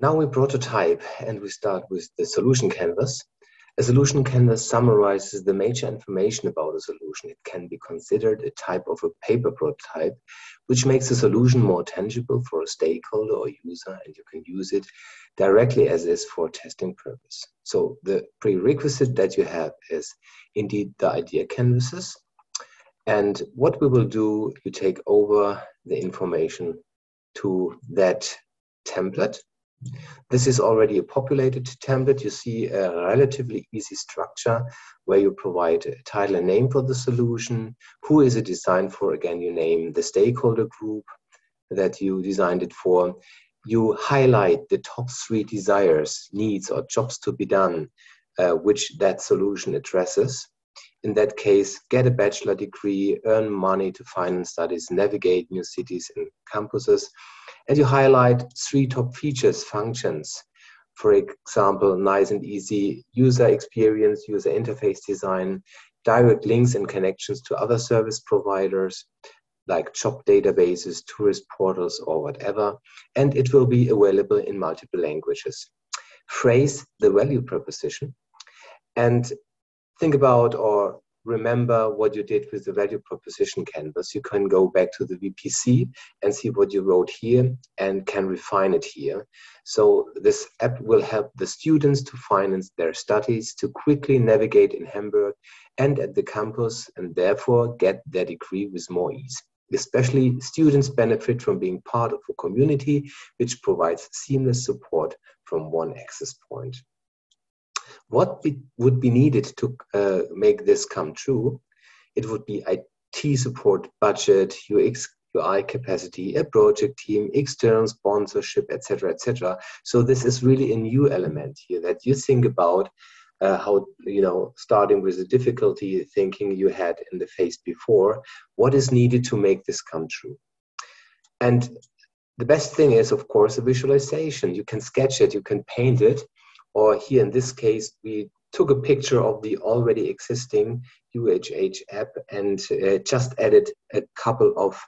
Now we prototype and we start with the solution canvas. A solution canvas summarizes the major information about a solution. It can be considered a type of a paper prototype, which makes a solution more tangible for a stakeholder or user, and you can use it directly as is for testing purpose. So the prerequisite that you have is indeed the idea canvases. And what we will do, you take over the information to that template this is already a populated template. You see a relatively easy structure where you provide a title and name for the solution. Who is it designed for? Again, you name the stakeholder group that you designed it for. You highlight the top three desires, needs, or jobs to be done, uh, which that solution addresses. In that case, get a bachelor degree, earn money to finance studies, navigate new cities and campuses, and you highlight three top features, functions. For example, nice and easy user experience, user interface design, direct links and connections to other service providers like job databases, tourist portals, or whatever. And it will be available in multiple languages. Phrase the value proposition and think about or remember what you did with the value proposition canvas. You can go back to the VPC and see what you wrote here and can refine it here. So this app will help the students to finance their studies, to quickly navigate in Hamburg and at the campus and therefore get their degree with more ease. Especially students benefit from being part of a community which provides seamless support from one access point. What be, would be needed to uh, make this come true? It would be IT support, budget, UX, UI capacity, a project team, external sponsorship, etc., etc. So this is really a new element here that you think about uh, how you know starting with the difficulty thinking you had in the phase before. What is needed to make this come true? And the best thing is, of course, a visualization. You can sketch it, you can paint it, or here in this case, we took a picture of the already existing UHH app and uh, just added a couple of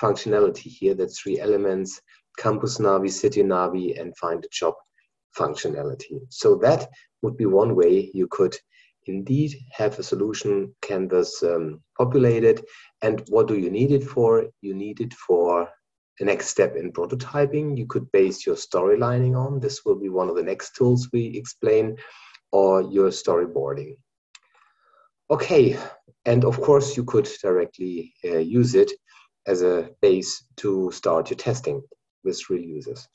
functionality here. That's three elements, Campus Navi, City Navi, and Find a Job functionality. So that would be one way you could indeed have a solution canvas um, populated. And what do you need it for? You need it for the next step in prototyping you could base your storylining on. This will be one of the next tools we explain, or your storyboarding. Okay, and of course you could directly uh, use it as a base to start your testing with real users.